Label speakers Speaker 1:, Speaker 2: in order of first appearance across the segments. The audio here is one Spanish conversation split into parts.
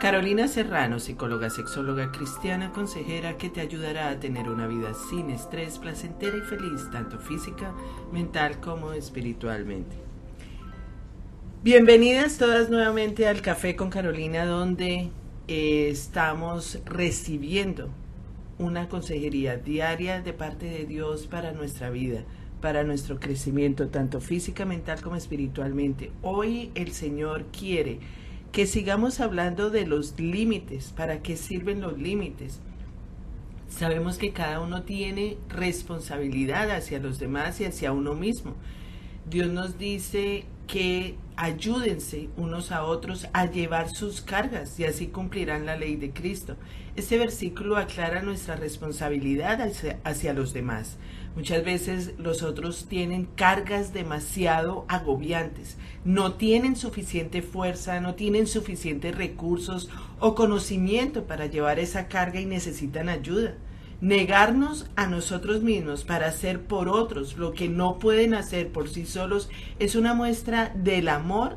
Speaker 1: Carolina Serrano, psicóloga, sexóloga cristiana, consejera que te ayudará a tener una vida sin estrés, placentera y feliz, tanto física, mental como espiritualmente. Bienvenidas todas nuevamente al Café con Carolina, donde eh, estamos recibiendo una consejería diaria de parte de Dios para nuestra vida, para nuestro crecimiento, tanto física, mental como espiritualmente. Hoy el Señor quiere que sigamos hablando de los límites, para qué sirven los límites. Sabemos que cada uno tiene responsabilidad hacia los demás y hacia uno mismo. Dios nos dice que ayúdense unos a otros a llevar sus cargas y así cumplirán la ley de Cristo. Este versículo aclara nuestra responsabilidad hacia, los demás. Muchas veces los otros tienen cargas demasiado agobiantes, no tienen suficiente fuerza, no tienen suficientes recursos o conocimiento para llevar esa carga y necesitan ayuda. Negarnos a nosotros mismos para hacer por otros lo que no pueden hacer por sí solos es una muestra del amor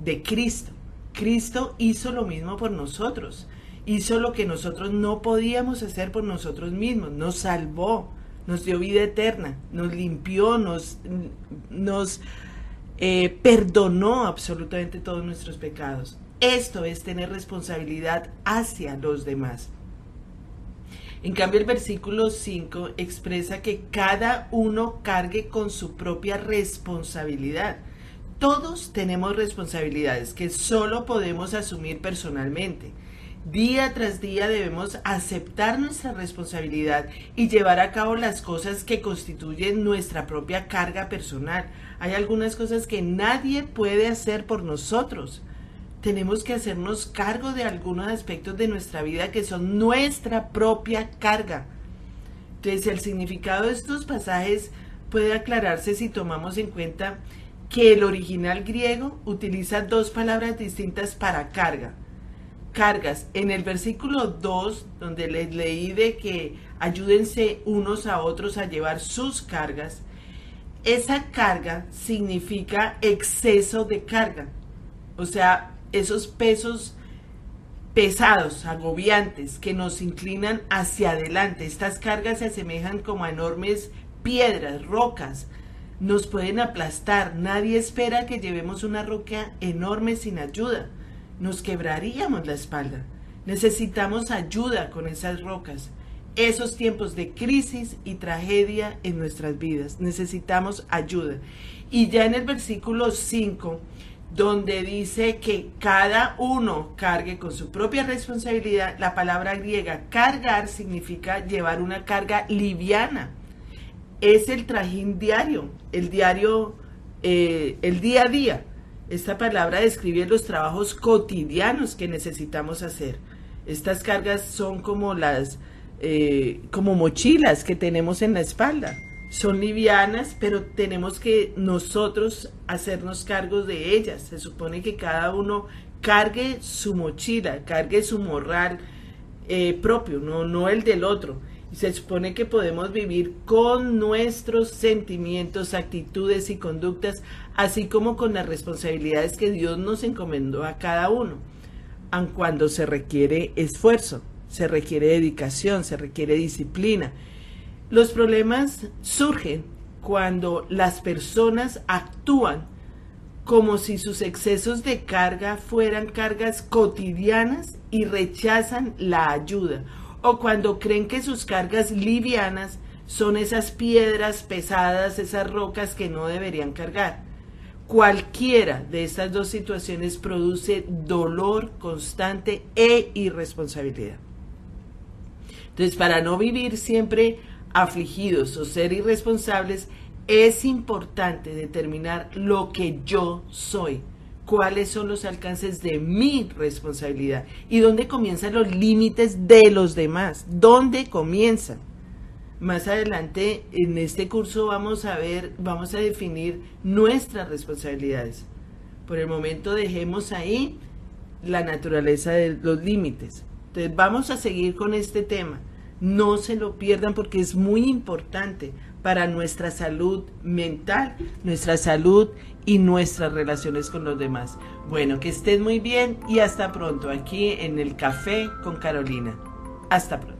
Speaker 1: de Cristo. Cristo hizo lo mismo por nosotros. Hizo lo que nosotros no podíamos hacer por nosotros mismos. Nos salvó nos dio vida eterna, nos limpió, nos, nos eh, perdonó absolutamente todos nuestros pecados. Esto es tener responsabilidad hacia los demás. En cambio, el versículo 5 expresa que cada uno cargue con su propia responsabilidad. Todos tenemos responsabilidades que solo podemos asumir personalmente. Día tras día debemos aceptar nuestra responsabilidad y llevar a cabo las cosas que constituyen nuestra propia carga personal. Hay algunas cosas que nadie puede hacer por nosotros. Tenemos que hacernos cargo de algunos aspectos de nuestra vida que son nuestra propia carga. Entonces, el significado de estos pasajes puede aclararse si tomamos en cuenta que el original griego utiliza dos palabras distintas para carga cargas. En el versículo 2, donde les leí de que ayúdense unos a otros a llevar sus cargas, esa carga significa exceso de carga. O sea, esos pesos pesados, agobiantes, que nos inclinan hacia adelante. Estas cargas se asemejan como a enormes piedras, rocas. Nos pueden aplastar. Nadie espera que llevemos una roca enorme sin ayuda nos quebraríamos la espalda. Necesitamos ayuda con esas rocas. Esos tiempos de crisis y tragedia en nuestras vidas. Necesitamos ayuda. Y ya en el versículo 5, donde dice que cada uno cargue con su propia responsabilidad, la palabra griega cargar significa llevar una carga liviana. Es el trajín diario, el diario, eh, el día a día esta palabra describe los trabajos cotidianos que necesitamos hacer. Estas cargas son como las, eh, como mochilas que tenemos en la espalda. Son livianas, pero tenemos que nosotros hacernos cargos de ellas. Se supone que cada uno cargue su mochila, cargue su morral eh, propio, no, no el del otro. Se supone que podemos vivir con nuestros sentimientos, actitudes y conductas así como con las responsabilidades que Dios nos encomendó a cada uno, aun cuando se requiere esfuerzo, se requiere dedicación, se requiere disciplina. Los problemas surgen cuando las personas actúan como si sus excesos de carga fueran cargas cotidianas y rechazan la ayuda, o cuando creen que sus cargas livianas son esas piedras pesadas, esas rocas que no deberían cargar. Cualquiera de estas dos situaciones produce dolor constante e irresponsabilidad. Entonces, para no vivir siempre afligidos o ser irresponsables, es importante determinar lo que yo soy, cuáles son los alcances de mi responsabilidad y dónde comienzan los límites de los demás, dónde comienzan. Más adelante en este curso vamos a ver, vamos a definir nuestras responsabilidades. Por el momento dejemos ahí la naturaleza de los límites. Entonces vamos a seguir con este tema. No se lo pierdan porque es muy importante para nuestra salud mental, nuestra salud y nuestras relaciones con los demás. Bueno, que estén muy bien y hasta pronto aquí en el Café con Carolina. Hasta pronto.